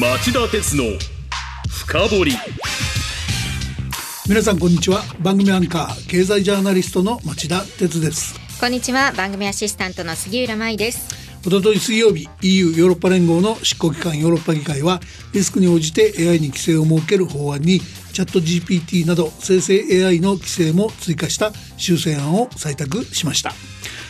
町田鉄の深掘り。皆さんこんにちは。番組アンカー経済ジャーナリストの町田鉄です。こんにちは。番組アシスタントの杉浦舞です。おととい水曜日 EU ヨーロッパ連合の執行機関ヨーロッパ議会はリスクに応じて AI に規制を設ける法案にチャット GPT など生成 AI の規制も追加した修正案を採択しました。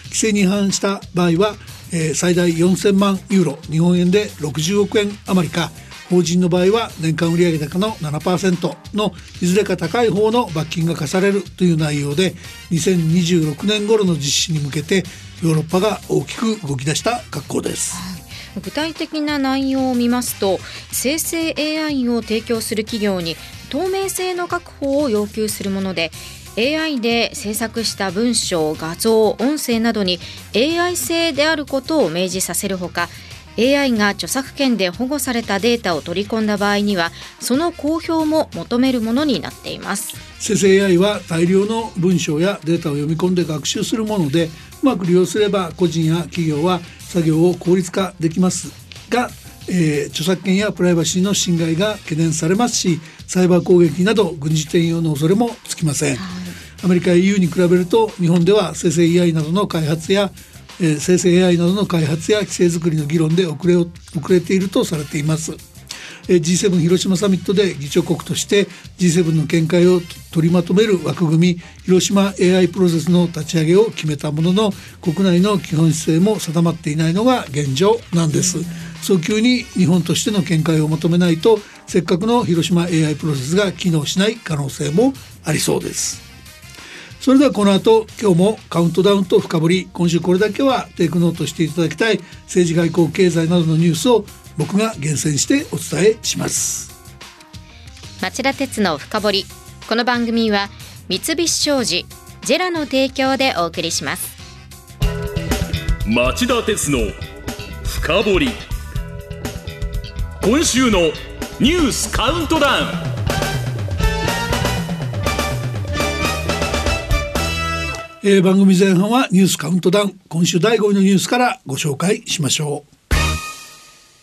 規制に違反した場合は、えー、最大4000万ユーロ日本円で60億円余りか法人の場合は年間売上高の7%のいずれか高い方の罰金が課されるという内容で2026年頃の実施に向けてヨーロッパが大きく動き出した格好です。具体的な内容を見ますと生成 AI を提供する企業に透明性の確保を要求するもので AI で制作した文章画像音声などに AI 製であることを明示させるほか AI が著作権で保護されたデータを取り込んだ場合にはその公表も求めるものになっています。生成 AI は大量の文章やデータを読み込んで学習するものでうまく利用すれば個人や企業は作業を効率化できますが、えー、著作権やプライバシーの侵害が懸念されますしサイバー攻撃など軍事転用の恐れもつきません、はい、アメリカや EU に比べると日本では生成 AI などの開発やえー、生成 AI などの開発や規制づくりの議論で遅れ遅れているとされています。えー、G7 広島サミットで議長国として G7 の見解を取りまとめる枠組み広島 AI プロセスの立ち上げを決めたものの国内の基本姿勢も定まっていないのが現状なんです。早急に日本としての見解を求めないとせっかくの広島 AI プロセスが機能しない可能性もありそうです。それではこの後今日もカウントダウンと深掘り今週これだけはテイクノートしていただきたい政治外交経済などのニュースを僕が厳選してお伝えします。町田鉄の深掘り。この番組は三菱商事ジェラの提供でお送りします。町田鉄の深掘り。今週のニュースカウントダウン。えー、番組前半はニュースカウントダウン。今週第5位のニュースからご紹介しましょう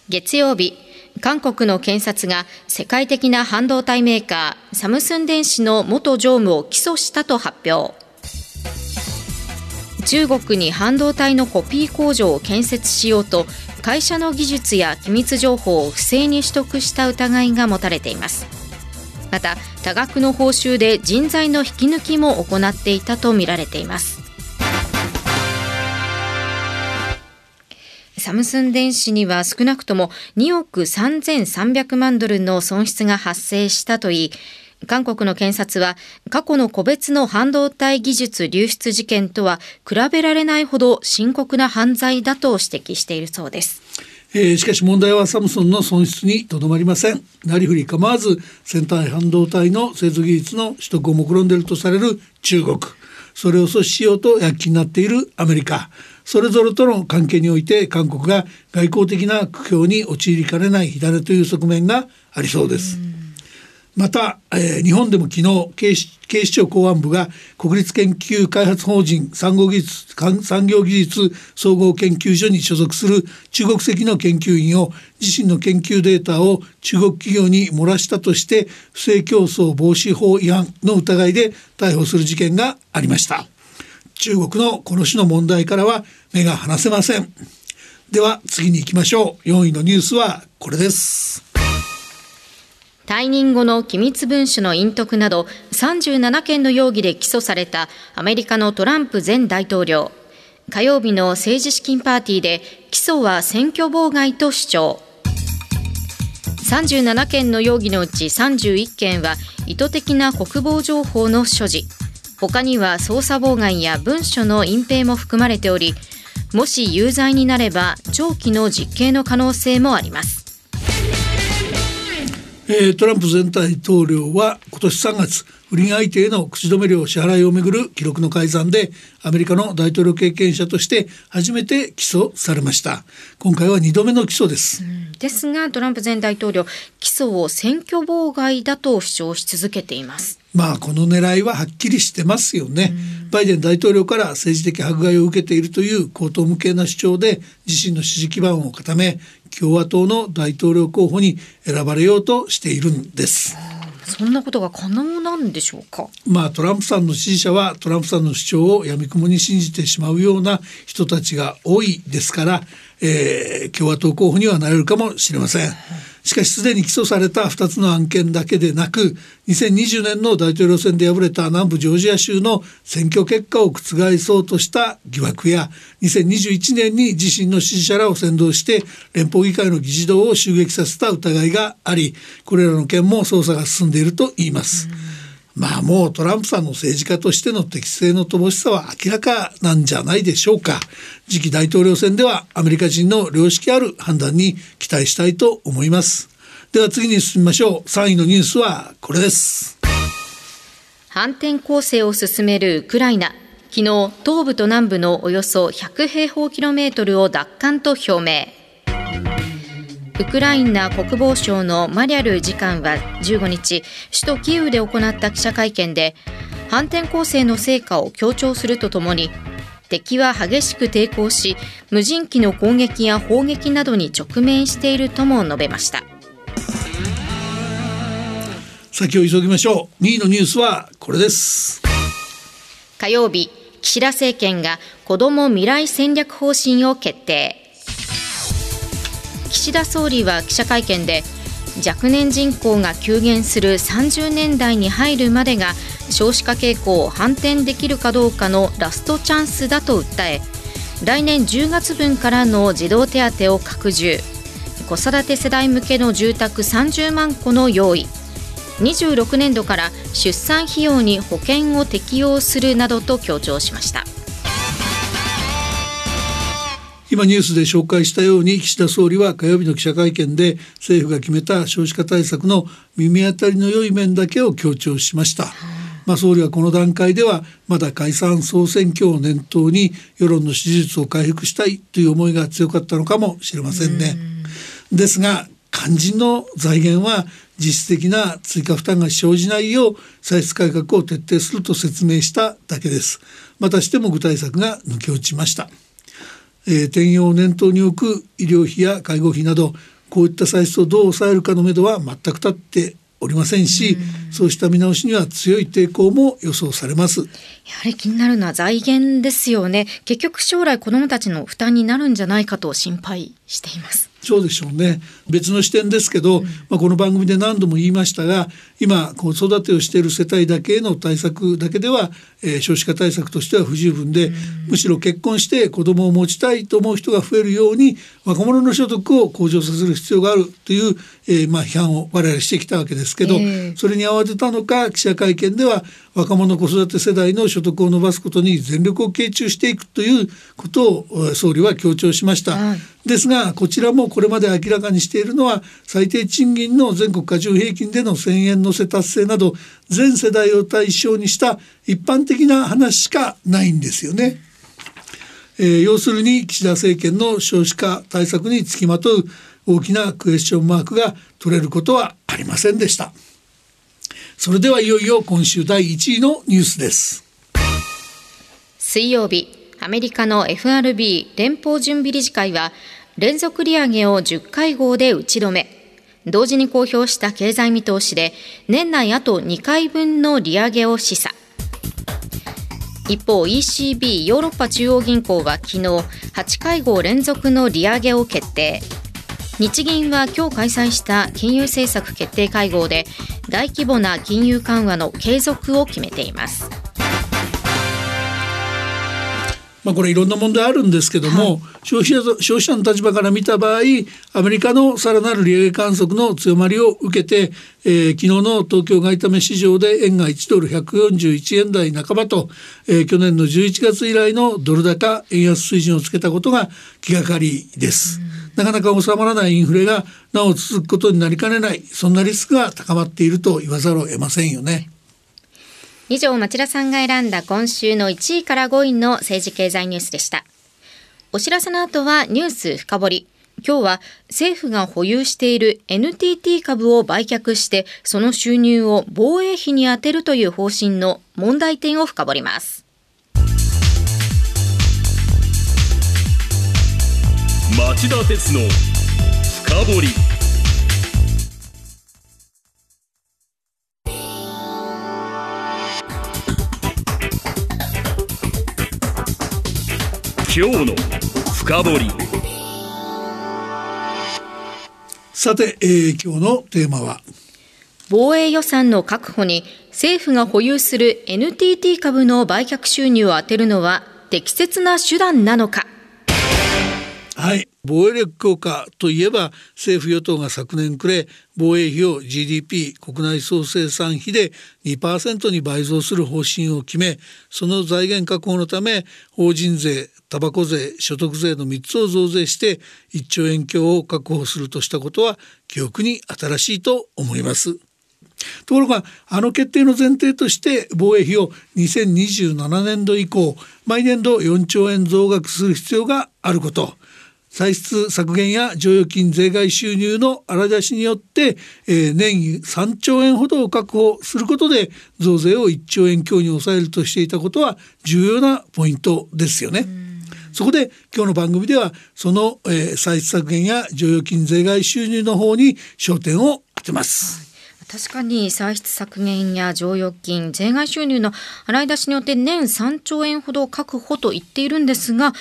月曜日韓国の検察が世界的な半導体メーカーサムスン電子の元常務を起訴したと発表。中国に半導体のコピー工場を建設しようと会社の技術や機密情報を不正に取得した疑いが持たれています。また多額の報酬で人材の引き抜きも行っていたとみられています。サムスン電子には少なくとも2億3300万ドルの損失が発生したといい韓国の検察は過去の個別の半導体技術流出事件とは比べられないほど深刻な犯罪だと指摘しているそうです。えー、しかし問題はサムソンの損失にとどまりませんなりふり構わず先端半導体の製造技術の取得を目論んでいるとされる中国それを阻止しようと躍起になっているアメリカそれぞれとの関係において韓国が外交的な苦境に陥りかねない火種という側面がありそうです。また、えー、日本でも昨日警視警視庁公安部が国立研究開発法人産業技術産業技術総合研究所に所属する中国籍の研究員を自身の研究データを中国企業に漏らしたとして不正競争防止法違反の疑いで逮捕する事件がありました。中国のこの種の問題からは目が離せません。では次に行きましょう。4位のニュースはこれです。退任後の機密文書の隠匿など37件の容疑で起訴されたアメリカのトランプ前大統領。火曜日の政治資金パーティーで起訴は選挙妨害と主張。37件の容疑のうち31件は意図的な国防情報の所持。他には捜査妨害や文書の隠蔽も含まれておりもし有罪になれば長期の実刑の可能性もあります。えー、トランプ前大統領は今年3月不倫相手への口止め料支払いをめぐる記録の改ざんでアメリカの大統領経験者として初めて起訴されました。今回は2度目の起訴です、うん、ですがトランプ前大統領起訴を選挙妨害だと主張し続けています。まあこの狙いははっきりしてますよね、バイデン大統領から政治的迫害を受けているという口頭無形な主張で自身の支持基盤を固め共和党の大統領候補に選ばれようとしているんです。そんなことが可能なんでしょうか？まあトランプさんの支持者はトランプさんの主張をやみくもに信じてしまうような人たちが多いですから、えー、共和党候補にはなれるかもしれません。しかしすでに起訴された2つの案件だけでなく2020年の大統領選で敗れた南部ジョージア州の選挙結果を覆そうとした疑惑や2021年に自身の支持者らを先導して連邦議会の議事堂を襲撃させた疑いがありこれらの件も捜査が進んでいるといいます。まあもうトランプさんの政治家としての適正の乏しさは明らかなんじゃないでしょうか。次期大統領選ではアメリカ人の良識ある判断に期待したいと思います。では次に進みましょう。3位のニュースはこれです。反転攻勢を進めるウクライナ。昨日東部と南部のおよそ100平方キロメートルを奪還と表明。ウクライナ国防省のマリャル次官は15日首都キーウで行った記者会見で反転攻勢の成果を強調するとともに敵は激しく抵抗し無人機の攻撃や砲撃などに直面しているとも述べました。先を急ぎましょう。2位のニュースはこれです。火曜日岸田政権が子ども未来戦略方針を決定岸田総理は記者会見で若年人口が急減する30年代に入るまでが少子化傾向を反転できるかどうかのラストチャンスだと訴え来年10月分からの児童手当を拡充子育て世代向けの住宅30万戸の用意26年度から出産費用に保険を適用するなどと強調しました。今ニュースで紹介したように岸田総理は火曜日の記者会見で政府が決めた少子化対策の耳当たりの良い面だけを強調しました。まあ、総理はこの段階ではまだ解散総選挙を念頭に世論の支持率を回復したいという思いが強かったのかもしれませんね。ですが肝心の財源は実質的な追加負担が生じないよう歳出改革を徹底すると説明しただけです。またしても具体策が抜け落ちました。えー、転用を念頭に置く医療費や介護費などこういった歳出をどう抑えるかのめどは全く立っておりませんし、うん、そうした見直しには強い抵抗も予想されます。やはり気になるのは財源ですよね。結局将来子どもたちの負担になるんじゃないかと心配していますそうでしょうね。別の視点ですけど、うん、まあ、この番組で何度も言いましたが今子育てをしている世帯だけへの対策だけでは、えー、少子化対策としては不十分で、うん、むしろ結婚して子供を持ちたいと思う人が増えるように若者の所得を向上させる必要があるという、えー、まあ、批判を我々してきたわけですけど、えー、それに慌てたのか記者会見では若者子育て世代の所得を伸ばすことに全力を傾注していくということを総理は強調しました。はいですがこちらもこれまで明らかにしているのは最低賃金の全国加重平均での1,000円乗せ達成など全世代を対象にした一般的な話しかないんですよね。えー、要するに岸田政権の少子化対策につきまとう大きなクエスチョンマークが取れることはありませんでした。それではいよいよ今週第1位のニュースです。水曜日アメリカの FRB 連邦準備理事会は連続利上げを10会合で打ち止め。同時に公表した経済見通しで年内あと2回分の利上げを示唆。一方 ECB ヨーロッパ中央銀行は昨日8会合連続の利上げを決定。日銀は今日開催した金融政策決定会合で大規模な金融緩和の継続を決めています。まあ、これいろんな問題あるんですけども、はい、消費者消費者の立場から見た場合アメリカのさらなる利上げ観測の強まりを受けて、えー、昨日の東京外為市場で円が1ドル141円台半ばと、えー、去年の11月以来のドル高円安水準をつけたことが気がかりです。なかなか収まらないインフレがなお続くことになりかねない。そんなリスクが高まっていると言わざるを得ませんよね。以上町田さんが選んだ今週の1位から5位の政治経済ニュースでした。お知らせの後はニュース深掘り。今日は政府が保有している NTT 株を売却してその収入を防衛費に充てるという方針の問題点を深掘ります。町田鉄の深掘り。今日の深掘り。さて、えー今日のテーマは？防衛予算の確保に政府が保有する NTT 株の売却収入を充てるのは適切な手段なのか？はい防衛力強化といえば政府与党が昨年暮れ防衛費を GDP 国内総生産費で2%に倍増する方針を決めその財源確保のため法人税タバコ税所得税の3つを増税して1兆円強を確保するとしたことは記憶に新しいと思います。ところがあの決定の前提として防衛費を2027年度以降毎年度4兆円増額する必要があること歳出削減や剰余金税外収入の荒出しによって、えー年3兆円ほどを確保することで増税を1兆円強に抑えるとしていたことは重要なポイントですよね。そこで今日の番組ではその、えー歳出削減や剰余金税外収入の方に焦点を当てます。確かに歳出削減や剰余金税外収入の洗い出しによって年3兆円ほど確保と言っているんですが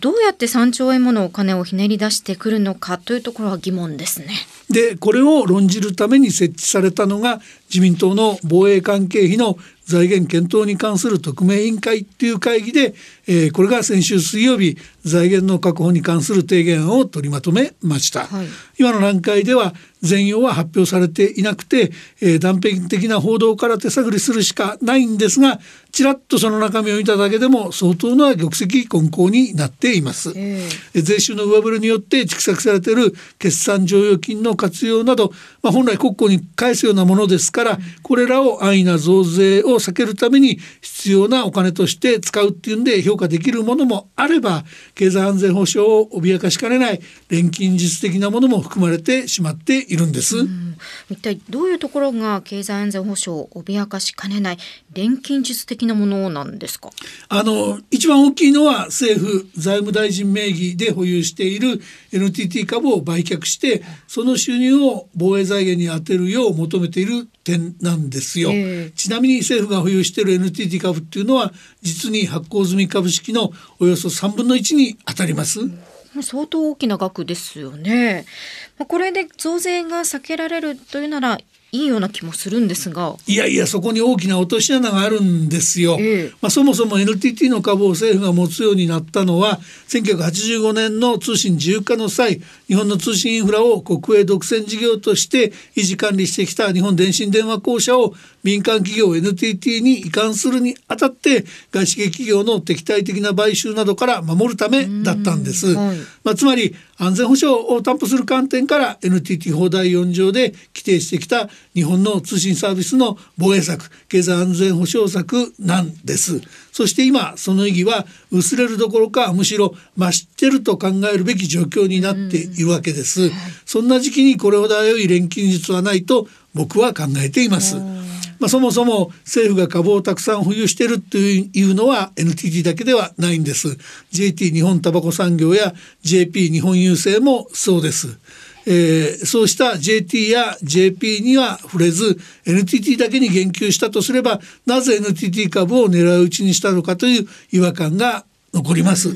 どうやって3兆円ものお金をひねり出してくるのかというところは疑問ですね。でこれを論じるために設置されたのが自民党の防衛関係費の財源検討に関する特命委員会っていう会議で、えーこれが先週水曜日財源の確保に関する提言案を取りまとめました、はい。今の段階では全容は発表されていなくて、えー断片的な報道から手探りするしかないんですがちらっとその中身を見ただけでも相当な玉石混交になっています。ええ税収の上振れによって蓄積されている決算剰余金の活用など、まあ、本来国庫に返すようなものですからこれらを安易な増税を避けるために必要なお金として使うっていうんで評価できるものもあれば経済安全保障を脅かしかねない錬金術的なものも含まれてしまっているんです。一体どういうところが経済安全保障を脅かしかねない錬金術的なものなんですか？あの一番大きいのは政府財務大臣名義で保有している NTT 株を売却してその収入を防衛財源に充てるよう求めている点なんですよ。ええちなみに政府が保有している NTT 株っていうのは実に発行済み株式のおよそ3分の1に当たります。相当大きな額ですよね。まあこれで増税が避けられるというならいいような気もするんですが。いやいやそこに大きな落とし穴があるんですよ。ええまあ、そもそも NTT の株を政府が持つようになったのは1985年の通信自由化の際日本の通信インフラを国営独占事業として維持管理してきた日本電信電話公社を民間企業 NTT に移管するにあたって外資系企業の敵対的な買収などから守るためだったんです。はいまあ、つまり安全保障を担保する観点から NTT 法第4条で規定してきた日本の通信サービスの防衛策経済安全保障策なんですそして今その意義は薄れるどころかむしろ増してると考えるべき状況になっているわけです、そんな時期にこれほど良い錬金術はないと僕は考えています。まあ、そもそも政府が株をたくさん保有しているというのは NTT だけではないんです。JT 日本タバコ産業や JP 日本郵政もそうです、えーそうした JT や JP には触れず NTT だけに言及したとすればなぜ NTT 株を狙い撃ちにしたのかという違和感が残ります。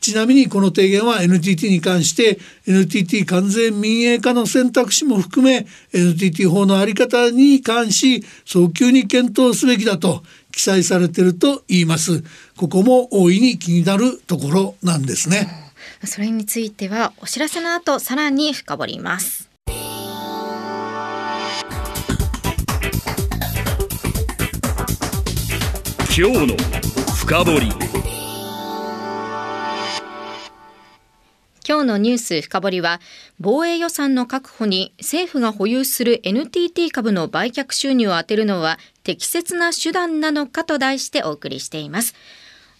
ちなみにこの提言は NTT に関して NTT 完全民営化の選択肢も含め NTT 法の在り方に関し早急に検討すべきだと記載されていると言いますここも大いに気になるところなんですねそれについてはお知らせの後さらに深掘ります。今日の深掘り今日のニュース深掘りは防衛予算の確保に政府が保有する NTT 株の売却収入を充てるのは適切な手段なのかと題してお送りしています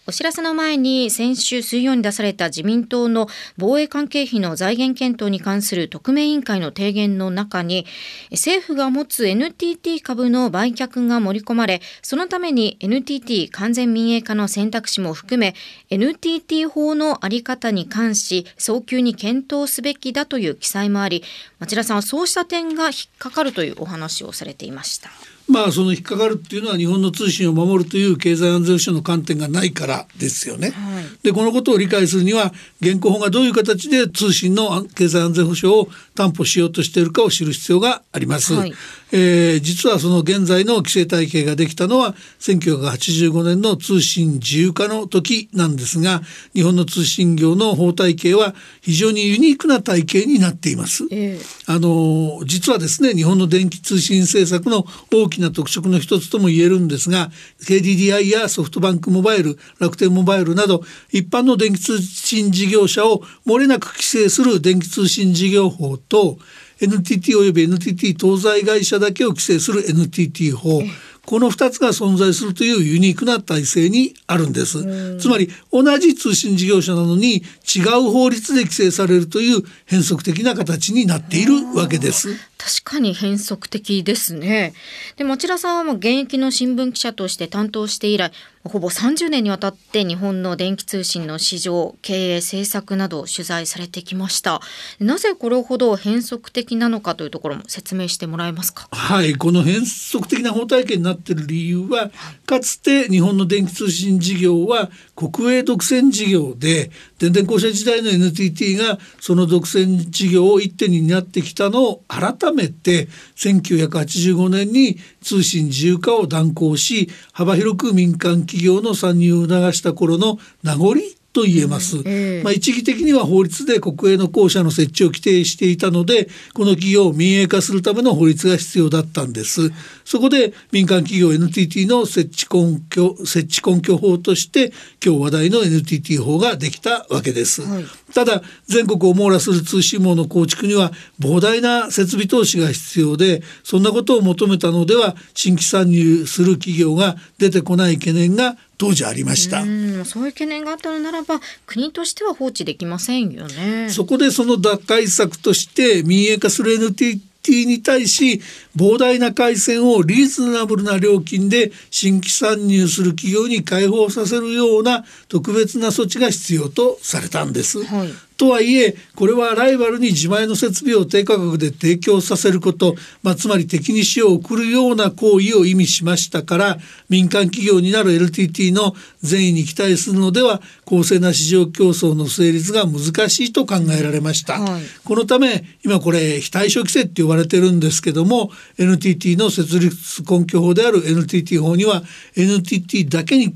お知らせの前に先週水曜に出された自民党の防衛関係費の財源検討に関する特命委員会の提言の中に政府が持つ NTT 株の売却が盛り込まれそのために NTT 完全民営化の選択肢も含め NTT 法の在り方に関し早急に検討すべきだという記載もあり町田さんはそうした点が引っかかるというお話をされていました。まあその引っかかるっていうのは日本の通信を守るという経済安全保障の観点がないからですよね。はい、でこのことを理解するには現行法がどういう形で通信の経済安全保障を担保しようとしているかを知る必要があります。はい、えー、実はその現在の規制体系ができたのは1985年の通信自由化の時なんですが日本の通信業の法体系は非常にユニークな体系になっています。えー、あの実はですね日本の電気通信政策の大きな特色の一つとも言えるんですが KDDI やソフトバンクモバイル楽天モバイルなど一般の電気通信事業者を漏れなく規制する電気通信事業法と NTT および NTT 東西会社だけを規制する NTT 法。この2つが存在するというユニークな体制にあるんです。つまり同じ通信事業者なのに違う法律で規制されるという変則的な形になっているわけです確かに変則的ですね。で町田さんはもう現役の新聞記者として担当して以来ほぼ30年にわたって日本の電気通信の市場経営政策などを取材されてきました。なぜこれほど変則的なのかというところも説明してもらえますか？はいこの変則的な法体系になっている理由はかつて日本の電気通信事業は国営独占事業で電電公社時代の NTT がその独占事業を一手に担ってきたのを改めて1985年に通信自由化を断行し幅広く民間企業の参入を促した頃の名残と言えます、えー、まあ、一義的には法律で国営の公社の設置を規定していたのでこの企業を民営化するための法律が必要だったんです。そこで民間企業 NTT の設置根拠設置根拠法として今日話題の NTT 法ができたわけです、はい、ただ全国を網羅する通信網の構築には膨大な設備投資が必要でそんなことを求めたのでは新規参入する企業が出てこない懸念が当時ありました。そういう懸念があったのならば国としては放置できませんよね。そこでその打開策として民営化する NTT ティに対し膨大な回線をリーズナブルな料金で新規参入する企業に開放させるような特別な措置が必要とされたんです。はい、とはいえこれはライバルに自前の設備を低価格で提供させること、まあ、つまり敵に死を送るような行為を意味しましたから民間企業になる LTT の善意に期待するのでは公正な市場競争の成立が難しいと考えられました。はい、このため今これ非対称規制って言われてるんですけども NTT の設立根拠法である NTT 法には NTT だけに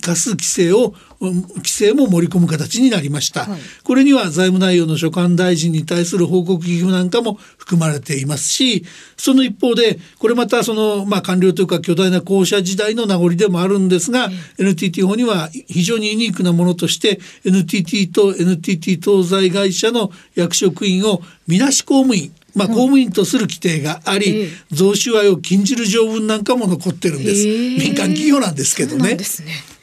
課す規制を規制も盛り込む形になりました、はい、これには財務内容の所管大臣に対する報告義務なんかも含まれていますしその一方でこれまたその、まあ、官僚というか巨大な公社時代の名残でもあるんですが、NTT 法には非常にユニークなものとして NTT と NTT 東西会社の役職員をみなし公務員まあ、公務員とする規定があり、贈収賄を禁じる条文なんかも残ってるんです、民間企業なんですけどね。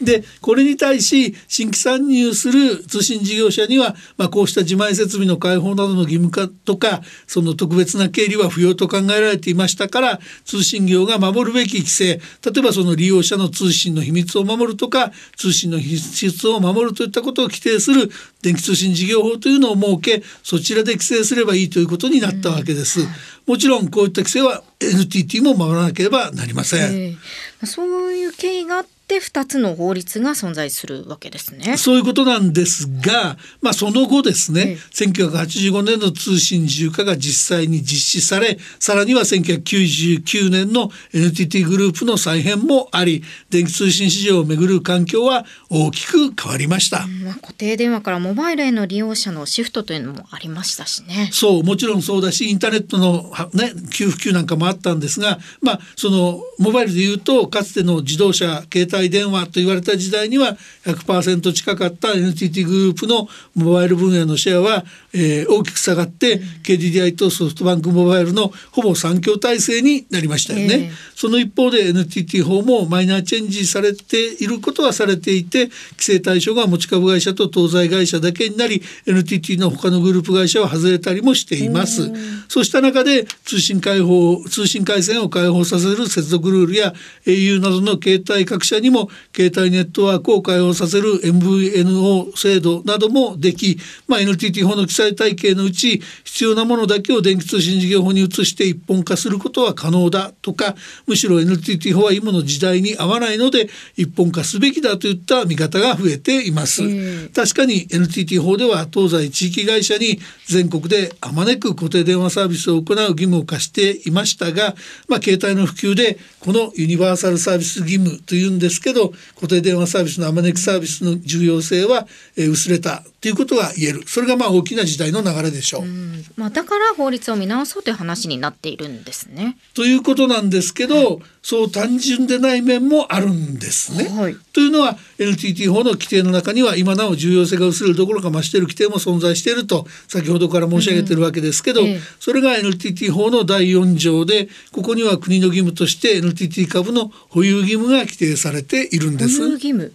でこれに対し新規参入する通信事業者には、まあ、こうした自前設備の開放などの義務化とかその特別な経理は不要と考えられていましたから通信業が守るべき規制例えばその利用者の通信の秘密を守るとか通信の質を守るといったことを規定する電気通信事業法というのを設けそちらで規制すればいいということになったわけです。もちろんこういった規制は NTT も守らなければなりません。えー、そういう経緯があっって2つの法律が存在するわけですね。そういうことなんですが、まあ、その後ですね、ええ、1985年の通信自由化が実際に実施されさらには1999年の NTT グループの再編もあり電気通信市場をめぐる環境は大きく変わりました、まあ、固定電話からモバイルへの利用者のシフトというのもありましたしね。そうもちろんそうだしインターネットの、ね、給付給なんかもあったんですが、まあ、そのモバイルでいうとかつての自動車携帯帯電話と言われた時代には100%近かった NTT グループのモバイル分野のシェアは、えー、大きく下がって、うん、KDDI とソフトバンクモバイルのほぼ3強体制になりましたよね。えー、その一方で NTT 法もマイナーチェンジされていることはされていて規制対象が持ち株会社と東西会社だけになり NTT の他のグループ会社は外れたりもしています。そうした中で通信開放通信回線を開放させる接続ルールや au などの携帯各社にも携帯ネットワークを開放させる MVNO 制度などもでき、まあ、NTT 法の記載体系のうち必要なものだけを電気通信事業法に移して一本化することは可能だとかむしろ NTT 法は今の時代に合わないので一本化すべきだといった見方が増えています。確かに NTT 法では東西地域会社に全国であまねく固定電話サービスを行う義務を課していましたが、まあ、携帯の普及でこのユニバーサルサービス義務というんですですけど固定電話サービスのあまねくサービスの重要性は、え薄れたということが言えるそれがまあ大きな時代の流れでしょう。うまあ、だから法律を見直そうという話になっているんですね。ということなんですけど、はい、そう単純でない面もあるんですね。はい、というのは NTT 法の規定の中には今なお重要性が薄れるどころか増している規定も存在していると先ほどから申し上げてるわけですけど、うんええ、それが NTT 法の第4条でここには国の義務として NTT 株の保有義務が規定されているんです。保有義務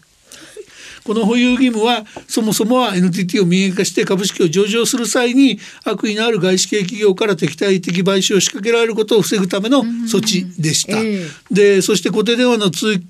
この保有義務はそもそもは NTT を民営化して株式を上場する際に悪意のある外資系企業から敵対的買収を仕掛けられることを防ぐための措置でした。えー、でそして固定電話の地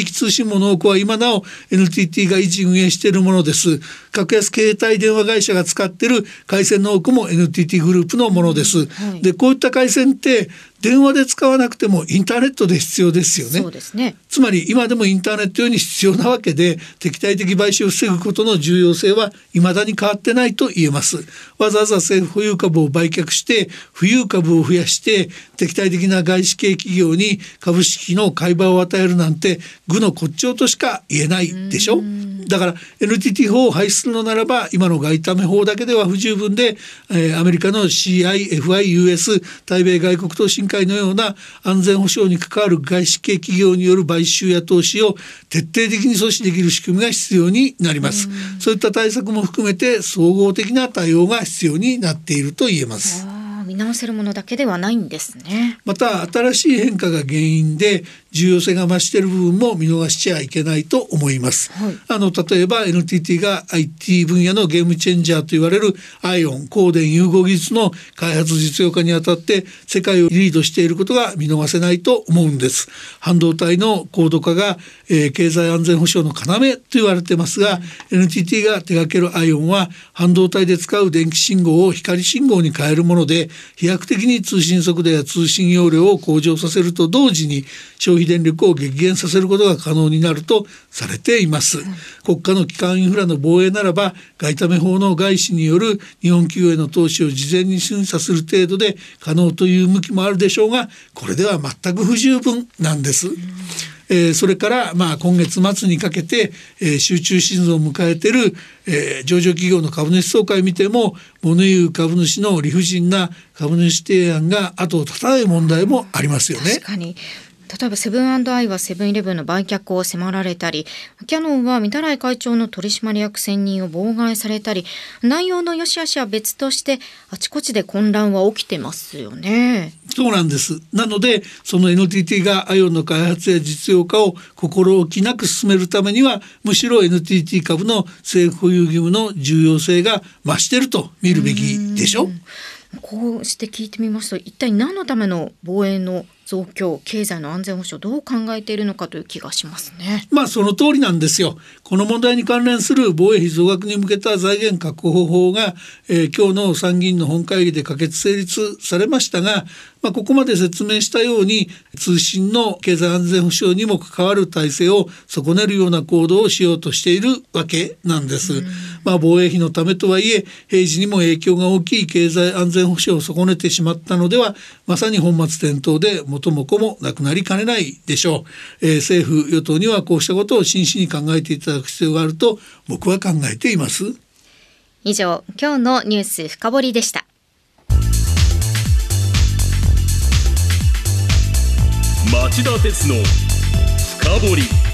域通信網の多くは今なお NTT が維持運営しているものです。格安携帯電話会社が使っている回線の多くも NTT グループのものです。はい、でこういった回線って電話で使わなくてもインターネットで必要ですよね。ねつまり今でもインターネット用に必要なわけで敵対的買収を防ぐことの重要性は未だに変わってないと言えます。わざわざ政府保有株を売却して富裕株を増やして敵対的な外資系企業に株式の買い場を与えるなんて愚の骨頂としか言えないでしょ。だから NTT 法を廃止するのならば今の外為法だけでは不十分で、えー、アメリカの CIFIUS 対米外国投資会のような安全保障に関わる外資系企業による買収や投資を徹底的に阻止できる仕組みが必要になります。そういった対策も含めて総合的な対応が必要になっていると言えます。見直せるものだけではないんですね。また新しい変化が原因で重要性が増している部分も見逃しちゃいけないと思います。はい、あの例えば NTT が IT 分野のゲームチェンジャーと言われる ION 光電融合技術の開発実用化にあたって世界をリードしていることが見逃せないと思うんです。半導体の高度化が、えー、経済安全保障の要と言われてますが、うん、NTT が手掛ける ION は半導体で使う電気信号を光信号に変えるもので飛躍的に通信速度や通信容量を向上させると同時に消費電力を激減させることが可能になるとされています。国家の基幹インフラの防衛ならば外為法の外資による日本企業への投資を事前に審査する程度で可能という向きもあるでしょうがこれでは全く不十分なんです。えー、それからまあ今月末にかけて、えー、集中シーズンを迎えている、えー、上場企業の株主総会見ても物言う株主の理不尽な株主提案が後を絶たない問題もありますよね。確かに例えばセブンアイはセブンイレブンの売却を迫られたりキャノンは御手洗会長の取締役選任を妨害されたり内容の良し悪しは別としてあちこちで混乱は起きてますよね。そうなんですなのでその NTT が ION の開発や実用化を心置きなく進めるためにはむしろ NTT 株の政府保有義務の重要性が増していると見るべきでしょ？こうして聞いてみますと一体何のための防衛の増強経済の安全保障どう考えているのかという気がしますね。まあその通りなんですよ。この問題に関連する防衛費増額に向けた財源確保法が、えー、今日の参議院の本会議で可決成立されましたが、まあ、ここまで説明したように通信の経済安全保障にも関わる体制を損ねるような行動をしようとしているわけなんです。まあ、防衛費のためとはいえ平時にも影響が大きい経済安全保障を損ねてしまったのではまさに本末転倒で元も子もなくなりかねないでしょう、えー、政府与党にはこうしたことを真摯に考えていただく必要があると僕は考えています。以上今日のニュース深掘りでした。町田鉄の深掘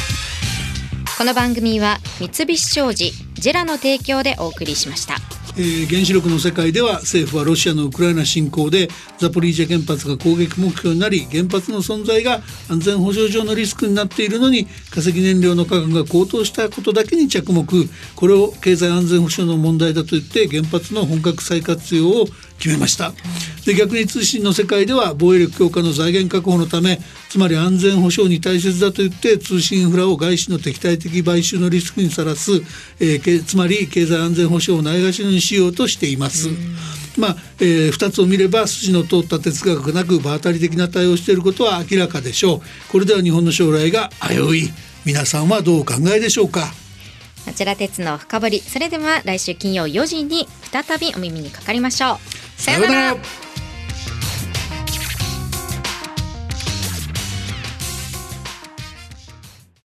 この番組は三菱商事ジェラの提供でお送りしました。えー原子力の世界では政府はロシアのウクライナ侵攻でザポリージャ原発が攻撃目標になり原発の存在が安全保障上のリスクになっているのに化石燃料の価格が高騰したことだけに着目。これを経済安全保障の問題だと言って原発の本格再活用を決めました。で逆に通信の世界では防衛力強化の財源確保のためつまり安全保障に大切だと言って通信インフラを外資の敵対的買収のリスクにさらす、えーけつまり経済安全保障をないがしろにしようとしています。まあえー、2つを見れば筋の通った哲学がなく場当たり的な対応をしていることは明らかでしょう。これでは日本の将来が危うい。皆さんはどうお考えでしょうか？こちら鉄の深掘り。それでは来週金曜4時に再びお耳にかかりましょう。さようなら